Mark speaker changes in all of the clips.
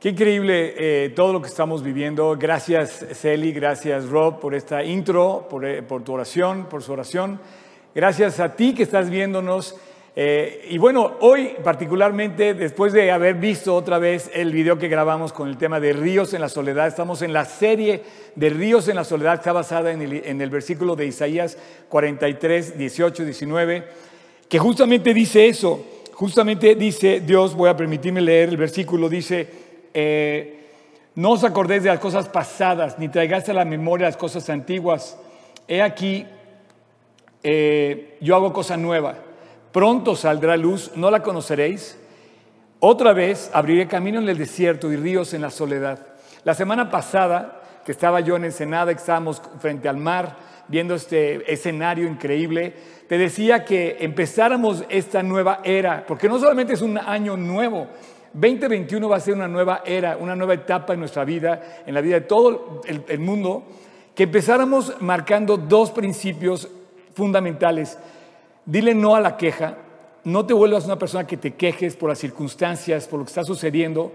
Speaker 1: Qué increíble eh, todo lo que estamos viviendo. Gracias, Celi, gracias, Rob, por esta intro, por, eh, tu oración, por su oración. Gracias a ti que estás viéndonos. Eh, y bueno, hoy particularmente, después de haber visto otra vez el video que grabamos con el tema de ríos en la soledad, estamos en la serie de ríos en la soledad, está basada en el, en el versículo de Isaías 43, 18, 19, que justamente dice eso. Justamente dice Dios, voy a permitirme leer el versículo, dice, eh, no os acordéis de las cosas pasadas, ni traigáis a la memoria las cosas antiguas. He aquí, eh, yo hago cosa nueva. Pronto saldrá luz, no la conoceréis. Otra vez abriré camino en el desierto y ríos en la soledad. La semana pasada, que estaba yo en Ensenada, estábamos frente al mar, viendo este escenario increíble, te decía que empezáramos esta nueva era, porque no solamente es un año nuevo, 2021 va a ser una nueva era, una nueva etapa en nuestra vida, en la vida de todo el, mundo, que empezáramos marcando dos principios fundamentales. Dile no a la queja, no te vuelvas una persona que te quejes por las circunstancias, por lo que está sucediendo,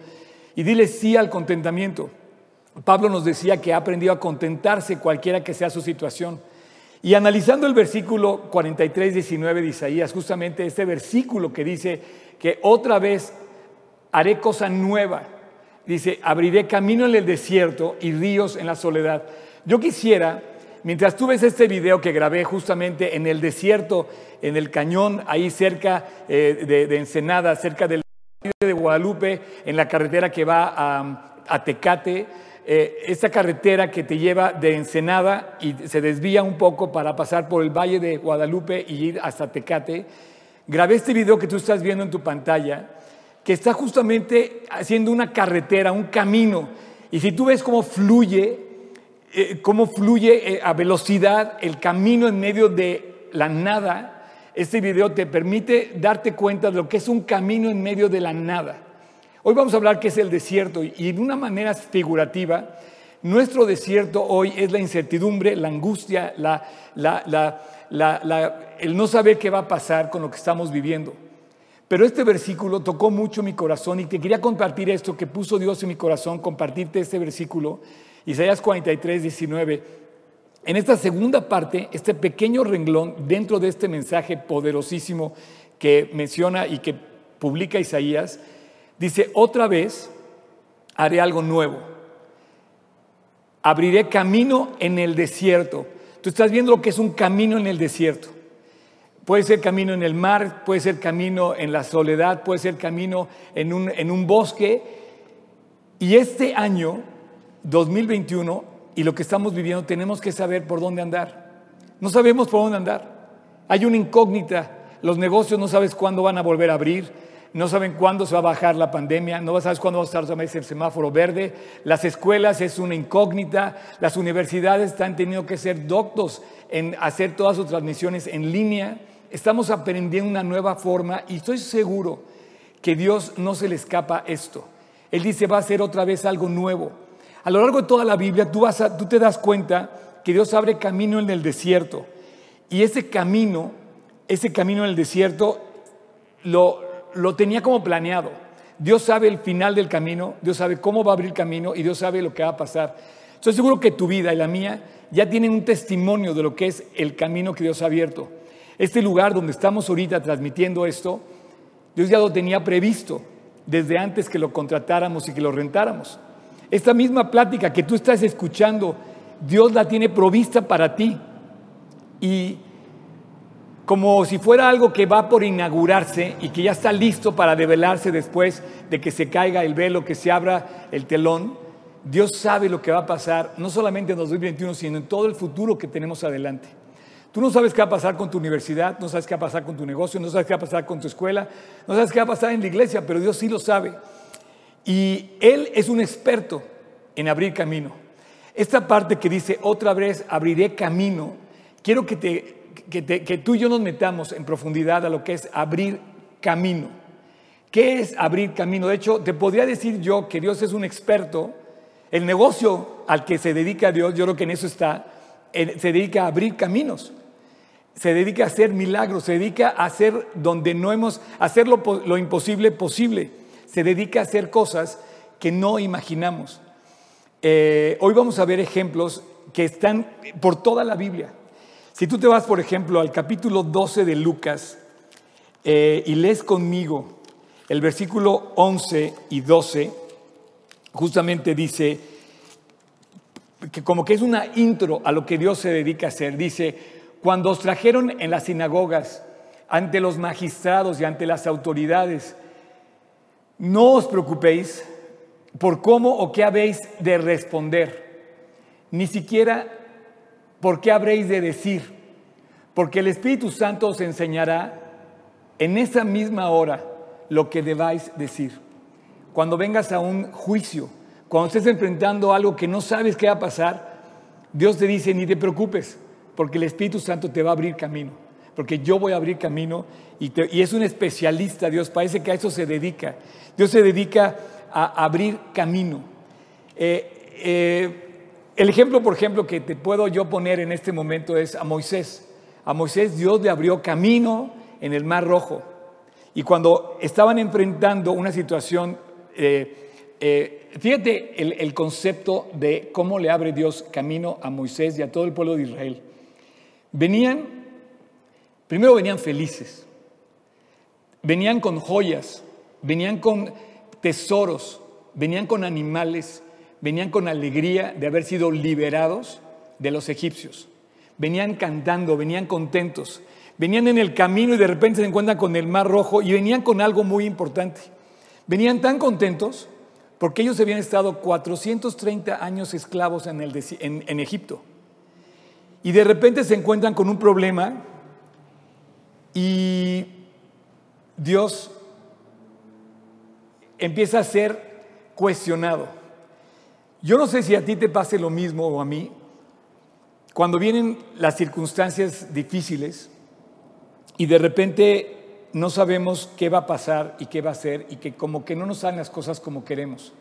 Speaker 1: y dile sí al contentamiento. Pablo nos decía que ha aprendido a contentarse cualquiera que sea su situación. Y analizando el versículo 43, 19 de Isaías, justamente este versículo que dice que otra vez haré cosa nueva. Dice, abriré camino en el desierto y ríos en la soledad. Yo quisiera, mientras tú ves este video que grabé justamente en el desierto, en el cañón, ahí cerca eh, de, Ensenada, cerca del de Guadalupe, en la carretera que va a, Tecate, eh, esta carretera que te lleva de Ensenada y se desvía un poco para pasar por el Valle de Guadalupe y ir hasta Tecate. Grabé este video que tú estás viendo en tu pantalla que está justamente haciendo una carretera, un camino. Y si tú ves cómo fluye, eh, cómo fluye eh, a velocidad el camino en medio de la nada, este video te permite darte cuenta de lo que es un camino en medio de la nada. Hoy vamos a hablar qué es el desierto y de una manera figurativa, nuestro desierto hoy es la incertidumbre, la angustia, el no saber qué va a pasar con lo que estamos viviendo. Pero este versículo tocó mucho mi corazón y te quería compartir esto que puso Dios en mi corazón, compartirte este versículo, Isaías 43, 19. En esta segunda parte, este pequeño renglón dentro de este mensaje poderosísimo que menciona y que publica Isaías, dice, otra vez haré algo nuevo. Abriré camino en el desierto. Tú estás viendo lo que es un camino en el desierto. Puede ser camino en el mar, puede ser camino en la soledad, puede ser camino en un, en un bosque. Y este año, 2021, y lo que estamos viviendo, tenemos que saber por dónde andar. No sabemos por dónde andar. Hay una incógnita. Los negocios no sabes cuándo van a volver a abrir, no saben cuándo se va a bajar la pandemia, no sabes cuándo va a estar el semáforo verde. Las escuelas es una incógnita. Las universidades están teniendo que ser doctos en hacer todas sus transmisiones en línea. Estamos aprendiendo una nueva forma y estoy seguro que Dios no se le escapa esto. Él dice, va a ser otra vez algo nuevo. A lo largo de toda la Biblia tú, te das cuenta que Dios abre camino en el desierto. Y ese camino, ese camino en el desierto, lo, tenía como planeado. Dios sabe el final del camino, Dios sabe cómo va a abrir camino y Dios sabe lo que va a pasar. Estoy seguro que tu vida y la mía ya tienen un testimonio de lo que es el camino que Dios ha abierto. Este lugar donde estamos ahorita transmitiendo esto, Dios ya lo tenía previsto desde antes que lo contratáramos y que lo rentáramos. Esta misma plática que tú estás escuchando, Dios la tiene provista para ti. Y como si fuera algo que va por inaugurarse y que ya está listo para develarse después de que se caiga el velo, que se abra el telón, Dios sabe lo que va a pasar, no solamente en 2021, sino en todo el futuro que tenemos adelante. Tú no sabes qué va a pasar con tu universidad, no sabes qué va a pasar con tu negocio, no sabes qué va a pasar con tu escuela, no sabes qué va a pasar en la iglesia, pero Dios sí lo sabe. Y Él es un experto en abrir camino. Esta parte que dice, otra vez abriré camino, quiero que, tú y yo nos metamos en profundidad a lo que es abrir camino. ¿Qué es abrir camino? De hecho, te podría decir yo que Dios es un experto. El negocio al que se dedica Dios, yo creo que en eso está, se dedica a abrir caminos se dedica a hacer milagros, se dedica a hacer donde no hemos, hacer lo, imposible posible, se dedica a hacer cosas que no imaginamos. Eh, hoy vamos a ver ejemplos que están por toda la Biblia. Si tú te vas, por ejemplo, al capítulo 12 de Lucas eh, y lees conmigo el versículo 11 y 12, justamente dice que como que es una intro a lo que Dios se dedica a hacer. Dice, cuando os trajeron en las sinagogas, ante los magistrados y ante las autoridades, no os preocupéis por cómo o qué habéis de responder, ni siquiera por qué habréis de decir, porque el Espíritu Santo os enseñará en esa misma hora lo que debáis decir. Cuando vengas a un juicio, cuando estés enfrentando algo que no sabes qué va a pasar, Dios te dice, ni te preocupes, porque el Espíritu Santo te va a abrir camino, porque yo voy a abrir camino y, es un especialista, Dios, parece que a eso se dedica. Dios se dedica a abrir camino. Eh, eh, el ejemplo, por ejemplo, que te puedo yo poner en este momento es a Moisés. A Moisés Dios le abrió camino en el Mar Rojo. Y cuando estaban enfrentando una situación, eh, fíjate el, el concepto de cómo le abre Dios camino a Moisés y a todo el pueblo de Israel. Venían, primero venían felices, venían con joyas, venían con tesoros, venían con animales, venían con alegría de haber sido liberados de los egipcios. Venían cantando, venían contentos, venían en el camino y de repente se encuentran con el mar rojo y venían con algo muy importante. Venían tan contentos porque ellos habían estado 430 años esclavos en, en Egipto. Y de repente se encuentran con un problema y Dios empieza a ser cuestionado. Yo no sé si a ti te pase lo mismo o a mí. Cuando vienen las circunstancias difíciles y de repente no sabemos qué va a pasar y qué va a ser y que como que no nos salen las cosas como queremos.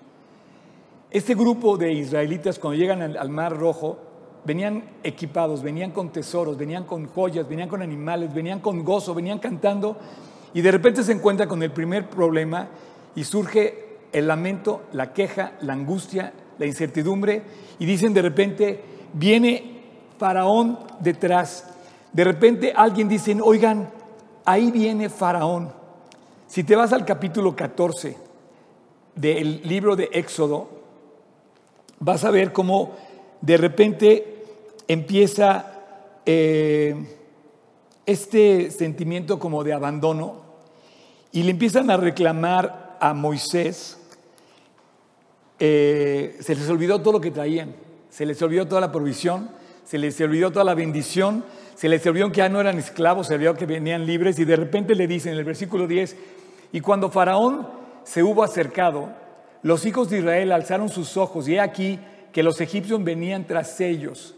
Speaker 1: Este grupo de israelitas cuando llegan al, Mar Rojo venían equipados, venían con tesoros, venían con joyas, venían con animales, venían con gozo, venían cantando y de repente se encuentran con el primer problema y surge el lamento, la queja, la angustia, la incertidumbre y dicen de repente, viene Faraón detrás. De repente alguien dice, oigan, ahí viene Faraón. Si te vas al capítulo 14 del libro de Éxodo, vas a ver cómo de repente empieza eh, este sentimiento como de abandono y le empiezan a reclamar a Moisés, eh, se les olvidó todo lo que traían, se les olvidó toda la provisión, se les olvidó toda la bendición, se les olvidó que ya no eran esclavos, se olvidó que venían libres y de repente le dicen en el versículo 10, y cuando Faraón se hubo acercado, los hijos de Israel alzaron sus ojos y he aquí que los egipcios venían tras ellos.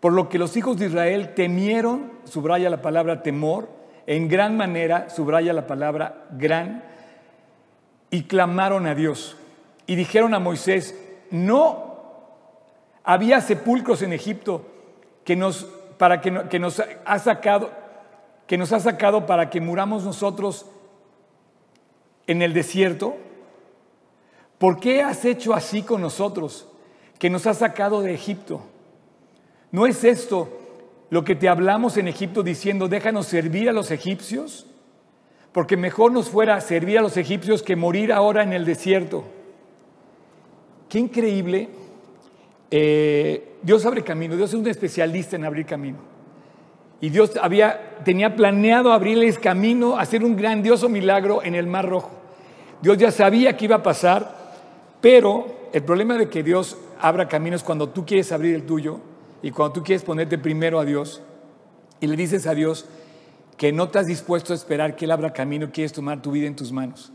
Speaker 1: Por lo que los hijos de Israel temieron, subraya la palabra temor, en gran manera, subraya la palabra gran, y clamaron a Dios. Y dijeron a Moisés, no había sepulcros en Egipto que nos, para que, que nos ha sacado, que nos ha sacado para que muramos nosotros en el desierto. ¿Por qué has hecho así con nosotros, que nos has sacado de Egipto? ¿No es esto lo que te hablamos en Egipto diciendo, déjanos servir a los egipcios, porque mejor nos fuera servir a los egipcios que morir ahora en el desierto. Qué increíble. Eh, Dios abre camino, Dios es un especialista en abrir camino. Y Dios había, tenía planeado abrirles camino, hacer un grandioso milagro en el Mar Rojo. Dios ya sabía que iba a pasar, pero el problema de que Dios abra caminos cuando tú quieres abrir el tuyo y cuando tú quieres ponerte primero a Dios y le dices a Dios que no estás dispuesto a esperar que Él abra camino, quieres tomar tu vida en tus manos.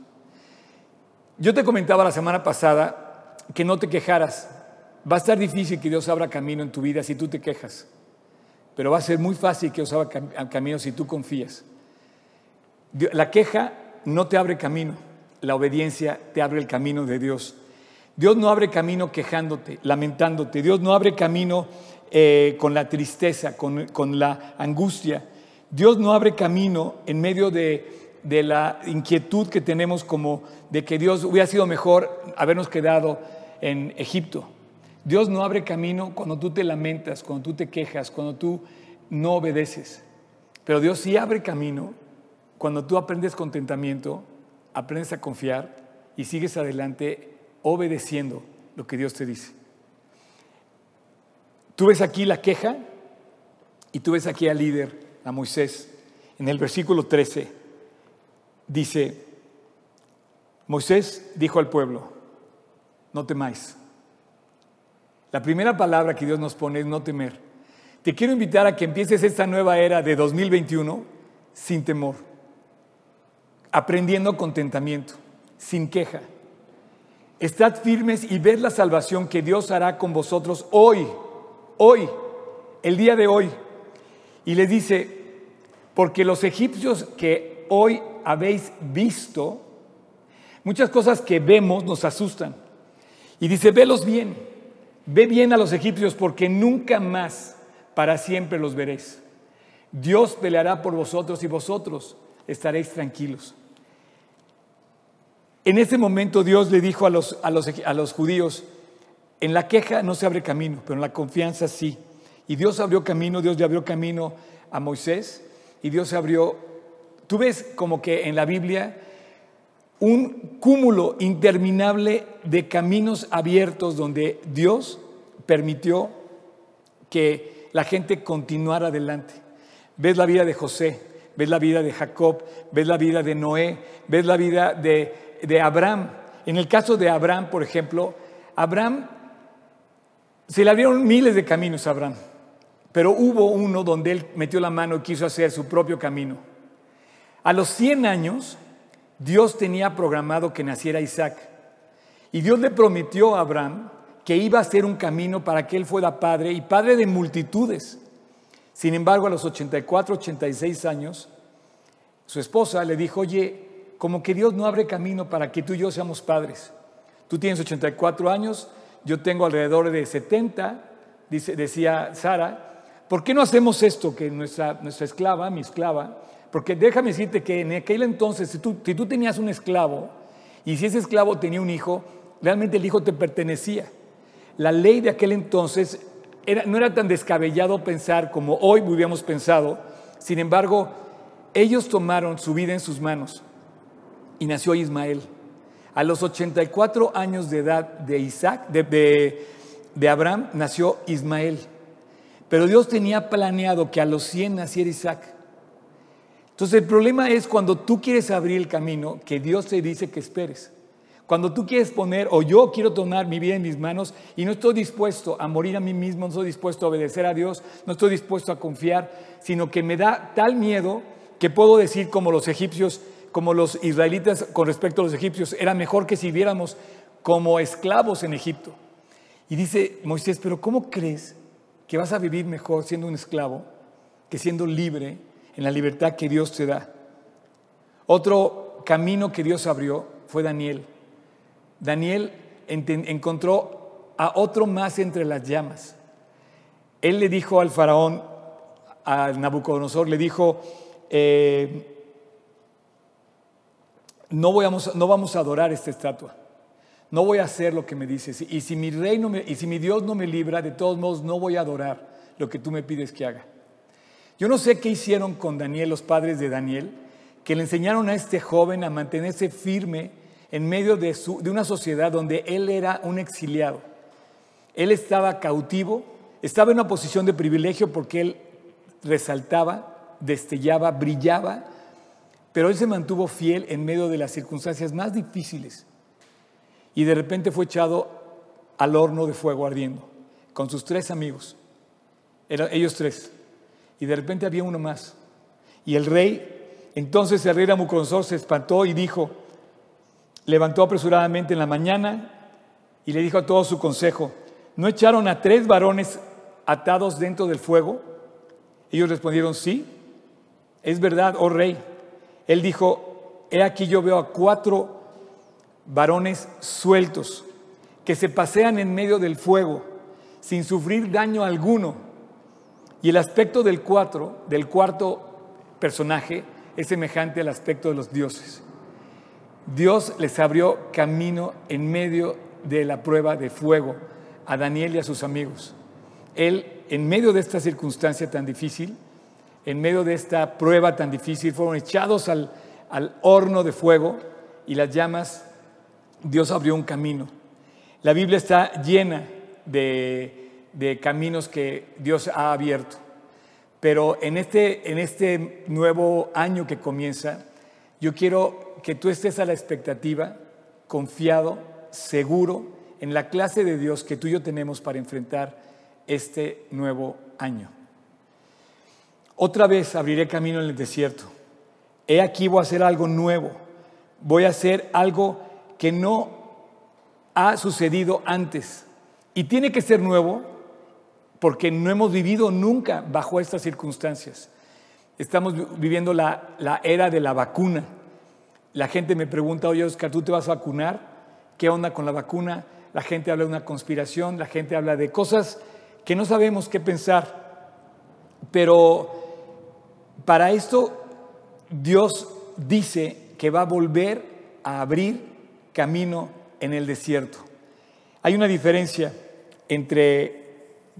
Speaker 1: Yo te comentaba la semana pasada que no te quejaras. Va a estar difícil que Dios abra camino en tu vida si tú te quejas, pero va a ser muy fácil que Dios abra camino si tú confías. La queja no te abre camino, la obediencia te abre el camino de Dios. Dios no abre camino quejándote, lamentándote. Dios no abre camino eh, con la tristeza, con, la angustia. Dios no abre camino en medio de de la inquietud que tenemos como de que Dios hubiera sido mejor habernos quedado en Egipto. Dios no abre camino cuando tú te lamentas, cuando tú te quejas, cuando tú no obedeces. Pero Dios sí abre camino cuando tú aprendes contentamiento, aprendes a confiar y sigues adelante obedeciendo lo que Dios te dice. Tú ves aquí la queja y tú ves aquí al líder, a Moisés. En el versículo 13 dice, Moisés dijo al pueblo, no temáis. La primera palabra que Dios nos pone es no temer. Te quiero invitar a que empieces esta nueva era de 2021 sin temor, aprendiendo contentamiento, sin queja. Estad firmes y ved la salvación que Dios hará con vosotros hoy, hoy, el día de hoy. Y le dice, porque los egipcios que hoy habéis visto, muchas cosas que vemos nos asustan. Y dice, velos bien, ve bien a los egipcios porque nunca más para siempre los veréis. Dios peleará por vosotros y vosotros estaréis tranquilos. En ese momento Dios le dijo a los, a los, a los judíos, en la queja no se abre camino, pero en la confianza sí. Y Dios abrió camino, Dios le abrió camino a Moisés y Dios abrió. Tú ves como que en la Biblia un cúmulo interminable de caminos abiertos donde Dios permitió que la gente continuara adelante. Ves la vida de José, ves la vida de Jacob, ves la vida de Noé, ves la vida de, de Abraham. En el caso de Abraham, por ejemplo, Abraham se le abrieron miles de caminos a Abraham. Pero hubo uno donde él metió la mano y quiso hacer su propio camino. A los 100 años, Dios tenía programado que naciera Isaac. Y Dios le prometió a Abraham que iba a hacer un camino para que él fuera padre y padre de multitudes. Sin embargo, a los 84, 86 años, su esposa le dijo, oye, como que Dios no abre camino para que tú y yo seamos padres. Tú tienes 84 años, yo tengo alrededor de 70, dice, decía Sara, ¿Por qué no hacemos esto que nuestra, nuestra esclava, mi esclava, porque déjame decirte que en aquel entonces, si tú, si tú tenías un esclavo y si ese esclavo tenía un hijo, realmente el hijo te pertenecía. La ley de aquel entonces era, no era tan descabellado pensar como hoy hubiéramos pensado. Sin embargo, ellos tomaron su vida en sus manos y nació Ismael. A los 84 años de edad de Isaac, de, Abraham, nació Ismael. Pero Dios tenía planeado que a los 100 naciera Isaac. Entonces el problema es cuando tú quieres abrir el camino que Dios te dice que esperes. Cuando tú quieres poner, o yo quiero tomar mi vida en mis manos y no estoy dispuesto a morir a mí mismo, no estoy dispuesto a obedecer a Dios, no estoy dispuesto a confiar, sino que me da tal miedo que puedo decir como los egipcios, como los israelitas con respecto a los egipcios, era mejor que si viéramos como esclavos en Egipto. Y dice Moisés, pero ¿cómo crees que vas a vivir mejor siendo un esclavo que siendo libre en la libertad que Dios te da. Otro camino que Dios abrió fue Daniel. Daniel encontró a otro más entre las llamas. Él le dijo al faraón, a Nabucodonosor, le dijo, eh, no, vamos, no a adorar esta estatua no voy a hacer lo que me dices. Y si mi rey y si mi Dios no me libra, de todos modos no voy a adorar lo que tú me pides que haga. Yo no sé qué hicieron con Daniel, los padres de Daniel, que le enseñaron a este joven a mantenerse firme en medio de, de una sociedad donde él era un exiliado. Él estaba cautivo, estaba en una posición de privilegio porque él resaltaba, destellaba, brillaba, pero él se mantuvo fiel en medio de las circunstancias más difíciles y de repente fue echado al horno de fuego ardiendo con sus tres amigos. Eran ellos tres. Y de repente había uno más. Y el rey, entonces el rey Nabucodonosor se espantó y dijo, levantó apresuradamente en la mañana y le dijo a todo su consejo, ¿no echaron a tres varones atados dentro del fuego? Ellos respondieron, sí, es verdad, oh rey. Él dijo, he aquí yo veo a cuatro varones sueltos que se pasean en medio del fuego sin sufrir daño alguno. Y el aspecto del cuatro, del cuarto personaje, es semejante al aspecto de los dioses. Dios les abrió camino en medio de la prueba de fuego a Daniel y a sus amigos. Él, en medio de esta circunstancia tan difícil, en medio de esta prueba tan difícil, fueron echados al, horno de fuego y las llamas, Dios abrió un camino. La Biblia está llena de, de caminos que Dios ha abierto. Pero en este, en este nuevo año que comienza, yo quiero que tú estés a la expectativa, confiado, seguro en la clase de Dios que tú y yo tenemos para enfrentar este nuevo año. Otra vez abriré camino en el desierto. He aquí voy a hacer algo nuevo. Voy a hacer algo que no ha sucedido antes. Y tiene que ser nuevo porque no hemos vivido nunca bajo estas circunstancias. Estamos viviendo la, era de la vacuna. La gente me pregunta, oye Oscar, ¿tú te vas a vacunar? ¿Qué onda con la vacuna? La gente habla de una conspiración, la gente habla de cosas que no sabemos qué pensar. Pero para esto Dios dice que va a volver a abrir camino en el desierto. Hay una diferencia entre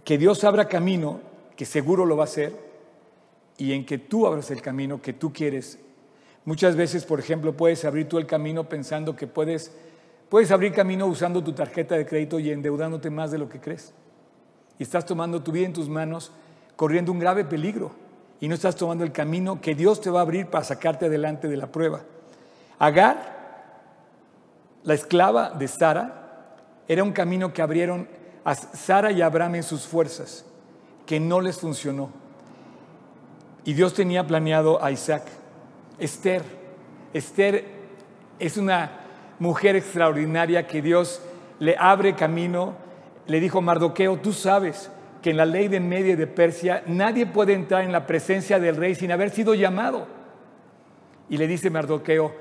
Speaker 1: que Dios abra camino, que seguro lo va a hacer, y en que tú abras el camino que tú quieres. Muchas veces, por ejemplo, puedes abrir tú el camino pensando que puedes, puedes abrir camino usando tu tarjeta de crédito y endeudándote más de lo que crees. Y estás tomando tu vida en tus manos, corriendo un grave peligro, y no estás tomando el camino que Dios te va a abrir para sacarte adelante de la prueba. Agar, la esclava de Sara, era un camino que abrieron a Sara y Abraham en sus fuerzas, que no les funcionó. Y Dios tenía planeado a Isaac. Esther, Esther es una mujer extraordinaria que Dios le abre camino. Le dijo Mardoqueo, tú sabes que en la ley de Media y de Persia nadie puede entrar en la presencia del rey sin haber sido llamado. Y le dice Mardoqueo,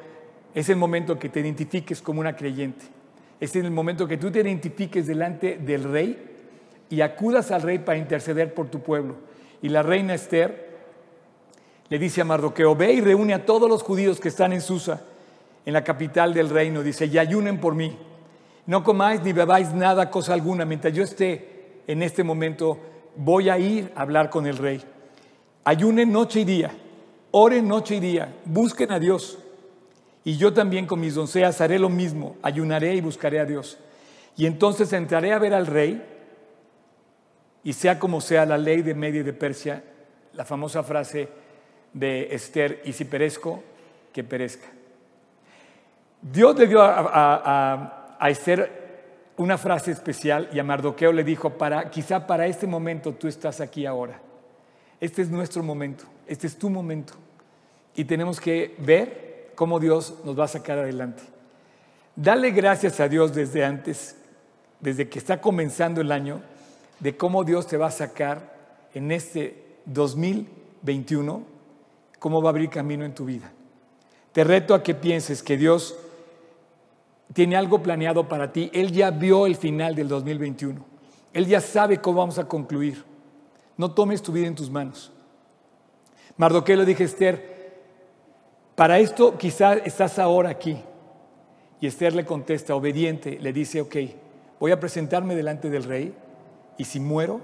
Speaker 1: es el momento que te identifiques como una creyente es el momento que tú te identifiques delante del rey y acudas al rey para interceder por tu pueblo. Y la reina Esther le dice a Mardoqueo, ve y reúne a todos los judíos que están en Susa, en la capital del reino. Dice, y ayunen por mí. No comáis ni bebáis nada, cosa alguna. Mientras yo esté en este momento, voy a ir a hablar con el rey. Ayunen noche y día, oren noche y día, busquen a Dios y yo también con mis doncellas haré lo mismo, ayunaré y buscaré a Dios. Y entonces entraré a ver al rey, y sea como sea la ley de Media y de Persia, la famosa frase de Esther, y si perezco, que perezca. Dios le dio a, Esther una frase especial y a Mardoqueo le dijo, para, quizá para este momento tú estás aquí ahora. Este es nuestro momento, este es tu momento. Y tenemos que ver cómo Dios nos va a sacar adelante. Dale gracias a Dios desde antes, desde que está comenzando el año, de cómo Dios te va a sacar en este 2021, cómo va a abrir camino en tu vida. Te reto a que pienses que Dios tiene algo planeado para ti. Él ya vio el final del 2021. Él ya sabe cómo vamos a concluir. No tomes tu vida en tus manos. Mardoqueo le dije, Esther, para esto quizás estás ahora aquí. Y Esther le contesta, obediente, le dice, ok, voy a presentarme delante del rey y si muero,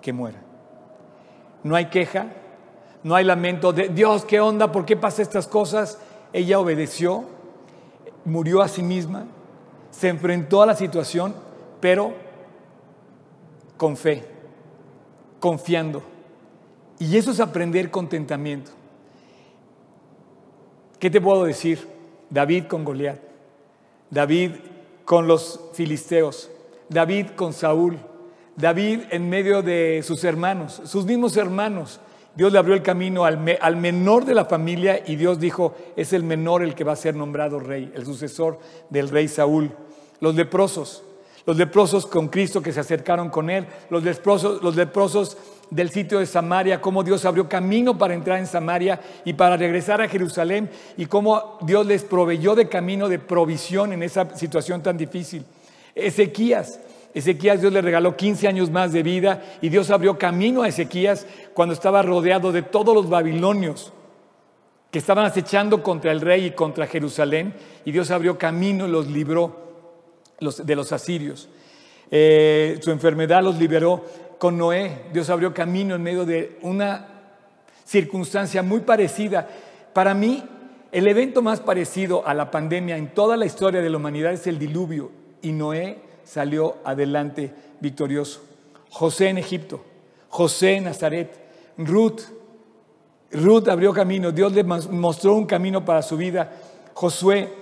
Speaker 1: que muera. No hay queja, no hay lamento de Dios, ¿qué onda? ¿Por qué pasa estas cosas? Ella obedeció, murió a sí misma, se enfrentó a la situación, pero con fe, confiando. Y eso es aprender contentamiento. ¿Qué te puedo decir? David con Goliat, David con los filisteos, David con Saúl, David en medio de sus hermanos, sus mismos hermanos. Dios le abrió el camino al, al, menor de la familia y Dios dijo, es el menor el que va a ser nombrado rey, el sucesor del rey Saúl. Los leprosos, los leprosos con Cristo que se acercaron con él, los leprosos, los leprosos del sitio de Samaria, cómo Dios abrió camino para entrar en Samaria y para regresar a Jerusalén y cómo Dios les proveyó de camino de provisión en esa situación tan difícil. Ezequías, Ezequías Dios le regaló 15 años más de vida y Dios abrió camino a Ezequías cuando estaba rodeado de todos los babilonios que estaban acechando contra el rey y contra Jerusalén y Dios abrió camino y los libró de los asirios. Eh, su enfermedad los liberó con Noé. Dios abrió camino en medio de una circunstancia muy parecida. Para mí, el evento más parecido a la pandemia en toda la historia de la humanidad es el diluvio y Noé salió adelante victorioso. José en Egipto, José en Nazaret, Ruth. Ruth abrió camino, Dios le mostró un camino para su vida. Josué,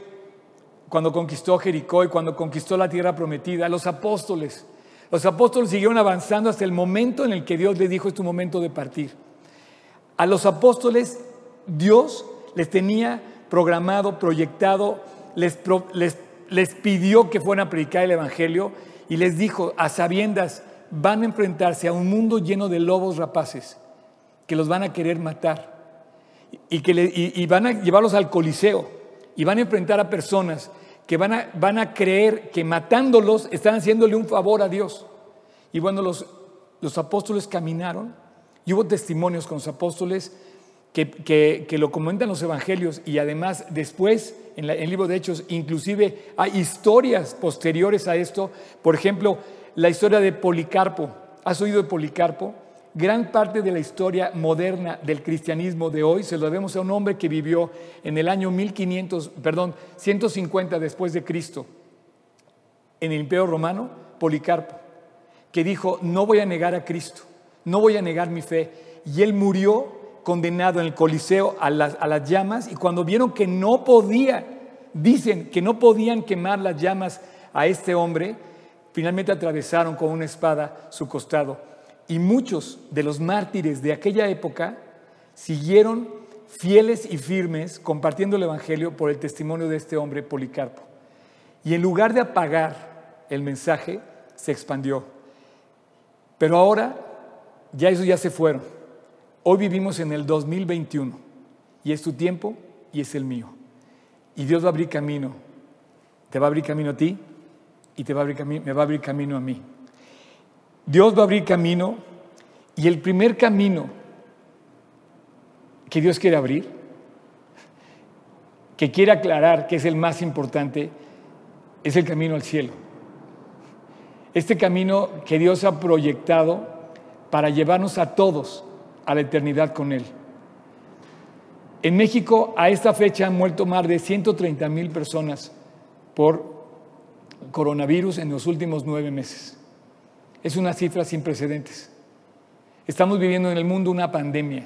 Speaker 1: cuando conquistó Jericó y cuando conquistó la tierra prometida, los apóstoles. Los apóstoles siguieron avanzando hasta el momento en el que Dios les dijo es tu momento de partir. A los apóstoles Dios les tenía programado, proyectado, les, les les pidió que fueran a predicar el Evangelio y les dijo, a sabiendas, van a enfrentarse a un mundo lleno de lobos rapaces que los van a querer matar y, que van a llevarlos al coliseo y van a enfrentar a personas que van a, van a creer que matándolos están haciéndole un favor a Dios. Y bueno, los, los apóstoles caminaron y hubo testimonios con los apóstoles que, lo comentan los evangelios y además después en, el libro de Hechos inclusive hay historias posteriores a esto. Por ejemplo, la historia de Policarpo. ¿Has oído de Policarpo? Gran parte de la historia moderna del cristianismo de hoy se lo debemos a un hombre que vivió en el año 1500, perdón, 150 después de Cristo, en el Imperio Romano, Policarpo, que dijo, no voy a negar a Cristo, no voy a negar mi fe. Y él murió condenado en el Coliseo a las, a las llamas y cuando vieron que no podía, dicen que no podían quemar las llamas a este hombre, finalmente atravesaron con una espada su costado. Y muchos de los mártires de aquella época siguieron fieles y firmes compartiendo el Evangelio por el testimonio de este hombre Policarpo. Y en lugar de apagar el mensaje, se expandió. Pero ahora ya eso ya se fueron. Hoy vivimos en el 2021 y es tu tiempo y es el mío. Y Dios va a abrir camino. Te va a abrir camino a ti y te va a abrir me va a abrir camino a mí. Dios va a abrir camino y el primer camino que Dios quiere abrir, que quiere aclarar que es el más importante, es el camino al cielo. Este camino que Dios ha proyectado para llevarnos a todos a la eternidad con Él. En México a esta fecha han muerto más de 130 mil personas por coronavirus en los últimos nueve meses. Es una cifra sin precedentes. Estamos viviendo en el mundo una pandemia.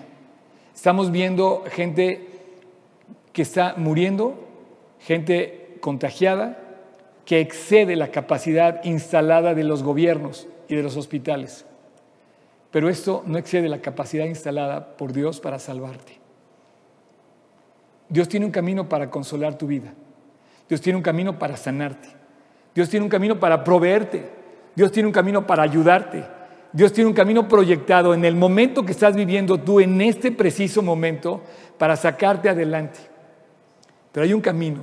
Speaker 1: Estamos viendo gente que está muriendo, gente contagiada, que excede la capacidad instalada de los gobiernos y de los hospitales. Pero esto no excede la capacidad instalada por Dios para salvarte. Dios tiene un camino para consolar tu vida. Dios tiene un camino para sanarte. Dios tiene un camino para proveerte. Dios tiene un camino para ayudarte. Dios tiene un camino proyectado en el momento que estás viviendo tú, en este preciso momento, para sacarte adelante. Pero hay un camino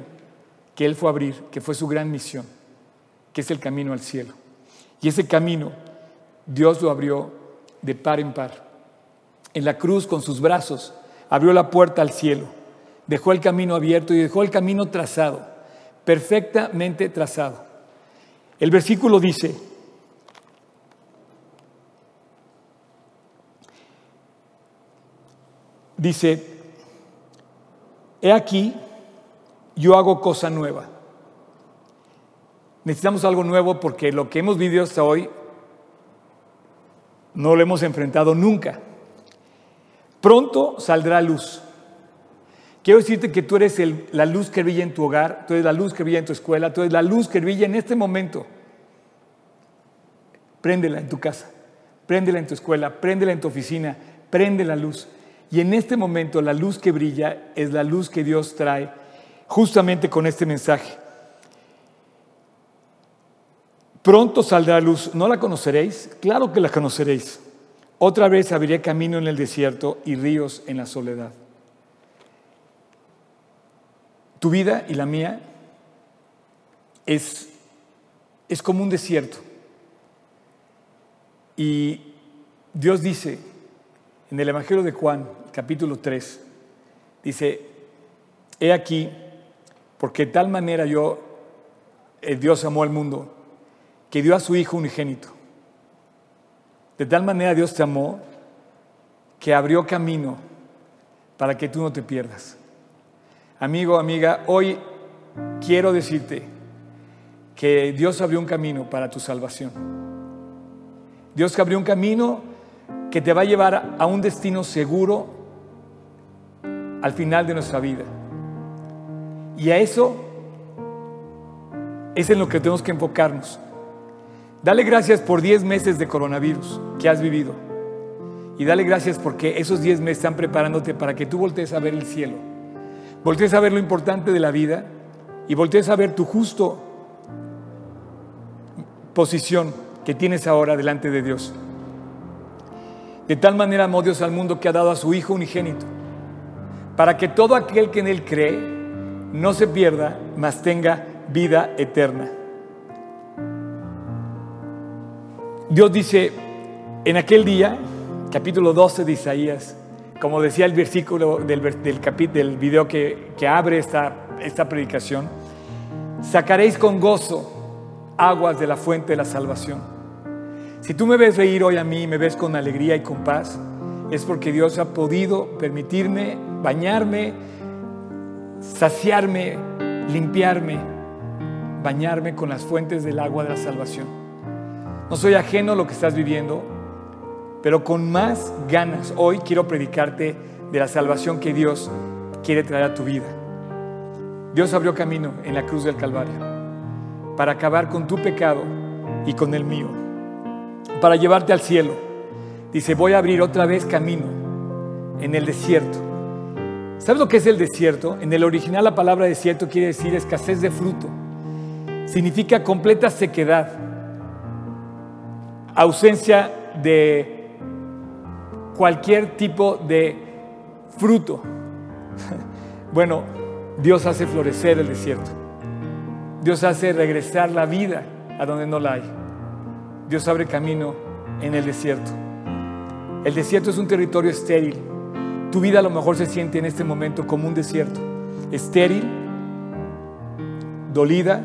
Speaker 1: que Él fue a abrir, que fue su gran misión, que es el camino al cielo. Y ese camino Dios lo abrió de par en par. En la cruz, con sus brazos, abrió la puerta al cielo, dejó el camino abierto y dejó el camino trazado, perfectamente trazado. El versículo dice, dice, he aquí, yo hago cosa nueva. Necesitamos algo nuevo porque lo que hemos vivido hasta hoy no lo hemos enfrentado nunca. Pronto saldrá luz. Quiero decirte que tú eres la luz que brilla en tu hogar, tú eres la luz que brilla en tu escuela, tú eres la luz que brilla en este momento. Préndela en tu casa, préndela en tu escuela, préndela en tu oficina, prende la luz. Y en este momento la luz que brilla es la luz que Dios trae justamente con este mensaje. Pronto saldrá luz, ¿no la conoceréis? Claro que la conoceréis. Otra vez abriré camino en el desierto y ríos en la soledad. Tu vida y la mía es, es como un desierto. Y Dios dice en el Evangelio de Juan, capítulo 3, dice, he aquí, porque de tal manera yo, Dios amó al mundo, que dio a su Hijo unigénito. De tal manera Dios te amó que abrió camino para que tú no te pierdas. Amigo, amiga, hoy quiero decirte que Dios abrió un camino para tu salvación. Dios abrió un camino que te va a llevar a un destino seguro al final de nuestra vida. Y a eso es en lo que tenemos que enfocarnos. Dale gracias por 10 meses de coronavirus que has vivido. Y dale gracias porque esos 10 meses están preparándote para que tú voltees a ver el cielo. Voltees a ver lo importante de la vida y voltees a ver tu justo posición que tienes ahora delante de Dios. De tal manera amó Dios al mundo que ha dado a su Hijo unigénito, para que todo aquel que en Él cree no se pierda, mas tenga vida eterna. Dios dice en aquel día, capítulo 12 de Isaías, como decía el versículo del, video que, que abre esta, esta predicación, sacaréis con gozo aguas de la fuente de la salvación. Si tú me ves reír hoy a mí, me ves con alegría y con paz, es porque Dios ha podido permitirme bañarme, saciarme, limpiarme, bañarme con las fuentes del agua de la salvación. No soy ajeno a lo que estás viviendo, pero con más ganas hoy quiero predicarte de la salvación que Dios quiere traer a tu vida. Dios abrió camino en la cruz del Calvario para acabar con tu pecado y con el mío, para llevarte al cielo. Dice, voy a abrir otra vez camino en el desierto. ¿Sabes lo que es el desierto? En el original la palabra desierto quiere decir escasez de fruto. Significa completa sequedad, ausencia de cualquier tipo de fruto. Bueno, Dios hace florecer el desierto. Dios hace regresar la vida a donde no la hay. Dios abre camino en el desierto. El desierto es un territorio estéril. Tu vida a lo mejor se siente en este momento como un desierto. Estéril, dolida,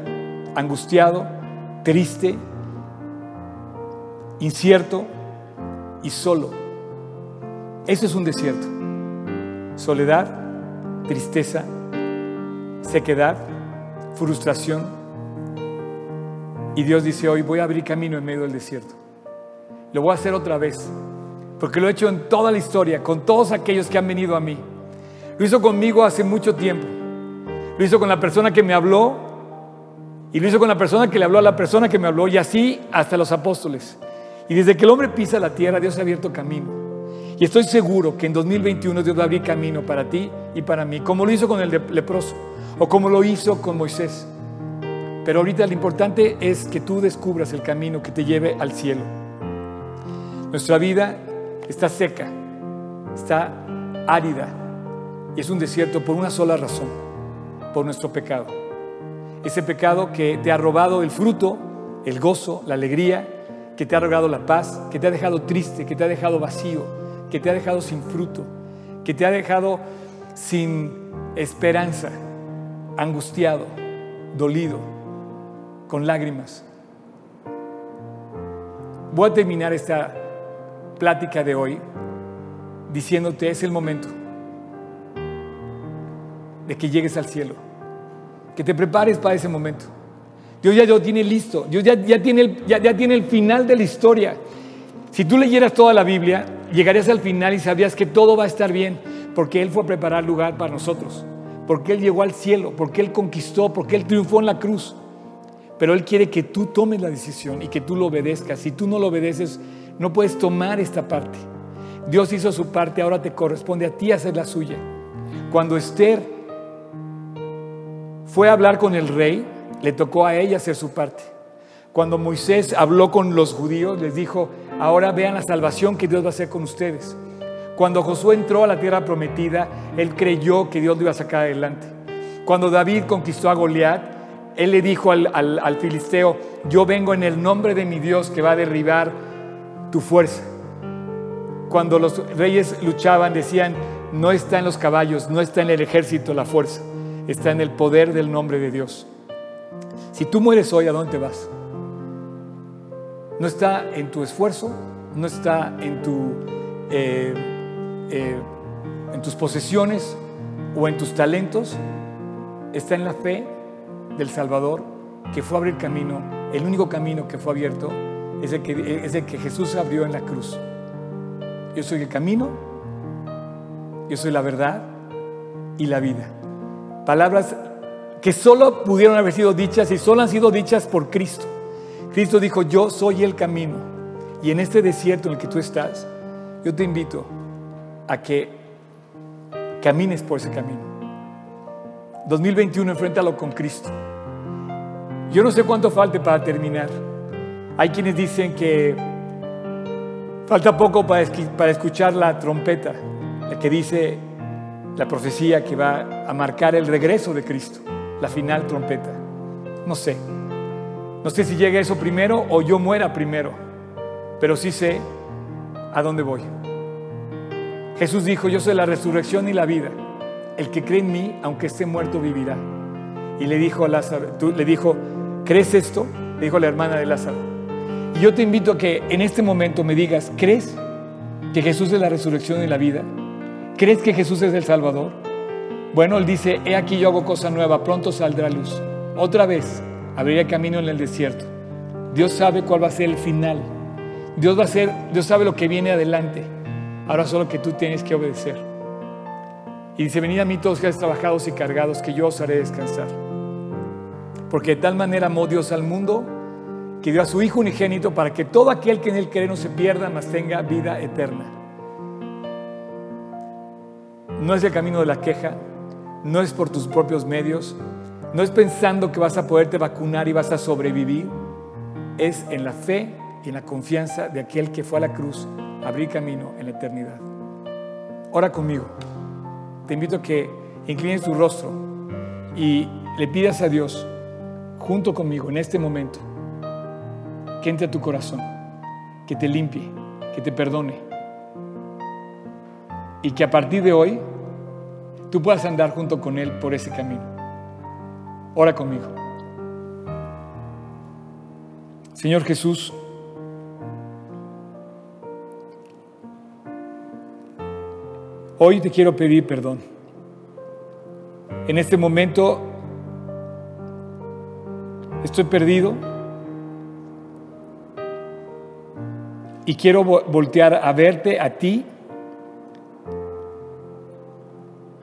Speaker 1: angustiado, triste, incierto y solo. Eso es un desierto. Soledad, tristeza, sequedad, frustración. Y Dios dice hoy, voy a abrir camino en medio del desierto. Lo voy a hacer otra vez, porque lo he hecho en toda la historia, con todos aquellos que han venido a mí. Lo hizo conmigo hace mucho tiempo. Lo hizo con la persona que me habló y lo hizo con la persona que le habló a la persona que me habló y así hasta los apóstoles. Y desde que el hombre pisa la tierra, Dios ha abierto camino. Y estoy seguro que en 2021 Dios va a abrir camino para ti y para mí, como lo hizo con el leproso o como lo hizo con Moisés. Pero ahorita lo importante es que tú descubras el camino que te lleve al cielo. Nuestra vida está seca, está árida y es un desierto por una sola razón, por nuestro pecado. Ese pecado que te ha robado el fruto, el gozo, la alegría, que te ha robado la paz, que te ha dejado triste, que te ha dejado vacío, que te ha dejado sin fruto, que te ha dejado sin esperanza angustiado, dolido, con lágrimas. Voy a terminar esta plática de hoy diciéndote es el momento de que llegues al cielo, que te prepares para ese momento. Dios ya lo tiene listo, Dios ya, ya tiene el, ya, ya tiene el final de la historia. Si tú leyeras toda la Biblia, llegarías al final y sabrías que todo va a estar bien, porque Él fue a preparar lugar para nosotros porque Él llegó al cielo, porque Él conquistó, porque Él triunfó en la cruz. Pero Él quiere que tú tomes la decisión y que tú lo obedezcas. Si tú no lo obedeces, no puedes tomar esta parte. Dios hizo su parte, ahora te corresponde a ti hacer la suya. Cuando Esther fue a hablar con el rey, le tocó a ella hacer su parte. Cuando Moisés habló con los judíos, les dijo, ahora vean la salvación que Dios va a hacer con ustedes. Cuando Josué entró a la tierra prometida, él creyó que Dios lo iba a sacar adelante. Cuando David conquistó a Goliat, él le dijo al, filisteo, yo vengo en el nombre de mi Dios que va a derribar tu fuerza. Cuando los reyes luchaban decían, no está en los caballos, no está en el ejército la fuerza, está en el poder del nombre de Dios. Si tú mueres hoy, ¿a dónde vas? No está en tu esfuerzo, no está en, tu, eh, eh, en tus posesiones o en tus talentos, está en la fe del Salvador que fue a abrir camino. El único camino que fue abierto es el que, es el que Jesús abrió en la cruz. Yo soy el camino, yo soy la verdad y la vida. Palabras que solo pudieron haber sido dichas y solo han sido dichas por Cristo. Cristo dijo, yo soy el camino. Y en este desierto en el que tú estás, yo te invito a que camines por ese camino. 2021, enfréntalo con Cristo. Yo no sé cuánto falte para terminar. Hay quienes dicen que falta poco para, para escuchar la trompeta, la que dice la profecía que va a marcar el regreso de Cristo, la final trompeta. No sé. No sé si llega eso primero o yo muera primero, pero sí sé a dónde voy. Jesús dijo, yo soy la resurrección y la vida. El que cree en mí, aunque esté muerto, vivirá. Y le dijo a Lázaro, le dijo, ¿crees esto? Le dijo la hermana de Lázaro. Y yo te invito a que en este momento me digas, ¿crees que Jesús es la resurrección y la vida? ¿Crees que Jesús es el Salvador? Bueno, él dice, he aquí yo hago cosa nueva, pronto saldrá luz. Otra vez abriré camino en el desierto. Dios sabe cuál va a ser el final. Dios va a ser, Dios sabe lo que viene adelante. Ahora solo que tú tienes que obedecer. Y dice, venid a mí todos que estáis trabajados y cargados, que yo os haré descansar. Porque de tal manera amó Dios al mundo, que dio a su Hijo unigénito para que todo aquel que en él cree no se pierda, mas tenga vida eterna. No es el camino de la queja, no es por tus propios medios, no es pensando que vas a poderte vacunar y vas a sobrevivir, es en la fe y en la confianza de aquel que fue a la cruz a abrir camino en la eternidad. Ora conmigo te invito a que inclines tu rostro y le pidas a Dios, junto conmigo en este momento, que entre a tu corazón, que te limpie, que te perdone. Y que a partir de hoy tú puedas andar junto con Él por ese camino. Ora conmigo. Señor Jesús, Hoy te quiero pedir perdón. En este momento estoy perdido y quiero voltear a verte a ti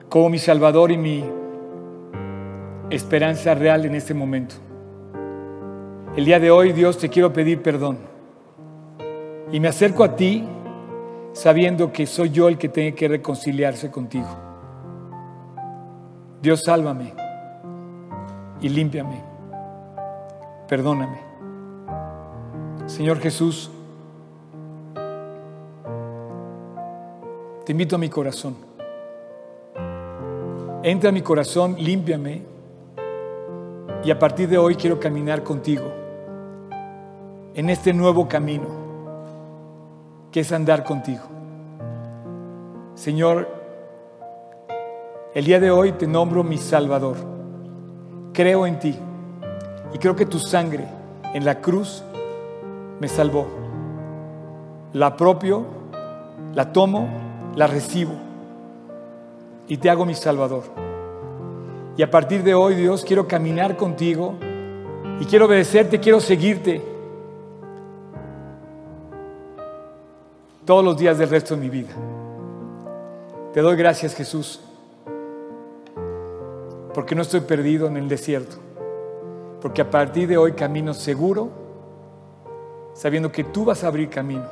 Speaker 1: como mi Salvador y mi esperanza real en este momento. El día de hoy, Dios, te quiero pedir perdón. Y me acerco a ti sabiendo que soy yo el que tiene que reconciliarse contigo. Dios, sálvame y límpiame. Perdóname. Señor Jesús, te invito a mi corazón. Entra a mi corazón, límpiame y a partir de hoy quiero caminar contigo en este nuevo camino que es andar contigo. Señor, el día de hoy te nombro mi Salvador. Creo en ti y creo que tu sangre en la cruz me salvó. La apropio, la tomo, la recibo y te hago mi Salvador. Y a partir de hoy, Dios, quiero caminar contigo y quiero obedecerte, quiero seguirte todos los días del resto de mi vida. Te doy gracias Jesús, porque no estoy perdido en el desierto, porque a partir de hoy camino seguro, sabiendo que tú vas a abrir camino.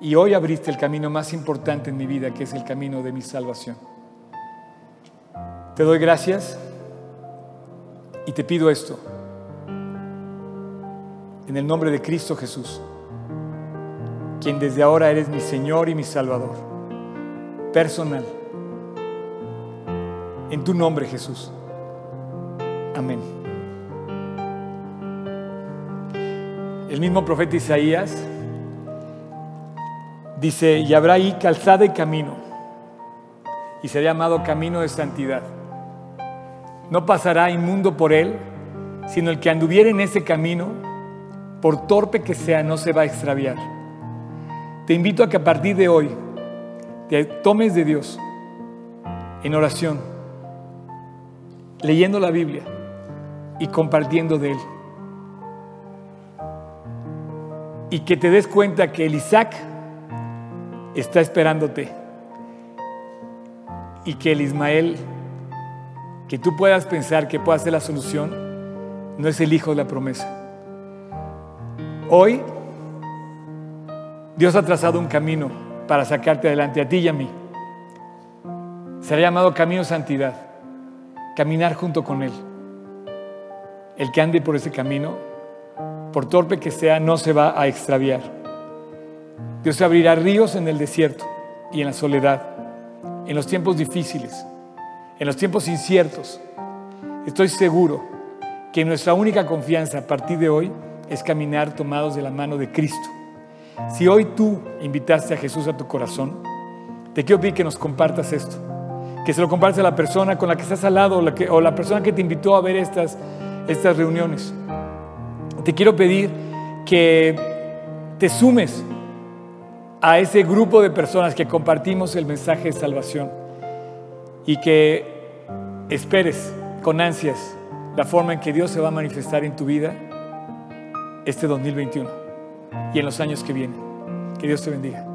Speaker 1: Y hoy abriste el camino más importante en mi vida, que es el camino de mi salvación. Te doy gracias y te pido esto, en el nombre de Cristo Jesús quien desde ahora eres mi Señor y mi Salvador, personal. En tu nombre, Jesús. Amén. El mismo profeta Isaías Dice, y habrá ahí calzada y camino, y será llamado camino de santidad. No pasará inmundo por él, sino el que anduviera en ese camino, por torpe que sea, no se va a extraviar. Te invito a que a partir de hoy te tomes de Dios en oración, leyendo la Biblia y compartiendo de Él. Y que te des cuenta que el Isaac está esperándote y que el Ismael, que tú puedas pensar que pueda ser la solución, no es el hijo de la promesa. Hoy Dios ha trazado un camino para sacarte adelante a ti y a mí. Será llamado camino santidad, caminar junto con Él. El que ande por ese camino, por torpe que sea, no se va a extraviar. Dios abrirá ríos en el desierto y en la soledad, en los tiempos difíciles, en los tiempos inciertos. Estoy seguro que nuestra única confianza a partir de hoy es caminar tomados de la mano de Cristo. Si hoy tú invitaste a Jesús a tu corazón, te quiero pedir que nos compartas esto, que se lo compartas a la persona con la que estás al lado o la, la persona que te invitó a ver estas, estas reuniones. Te quiero pedir que te sumes a ese grupo de personas que compartimos el mensaje de salvación y que esperes con ansias la forma en que Dios se va a manifestar en tu vida este 2021 y en los años que vienen. Que Dios te bendiga.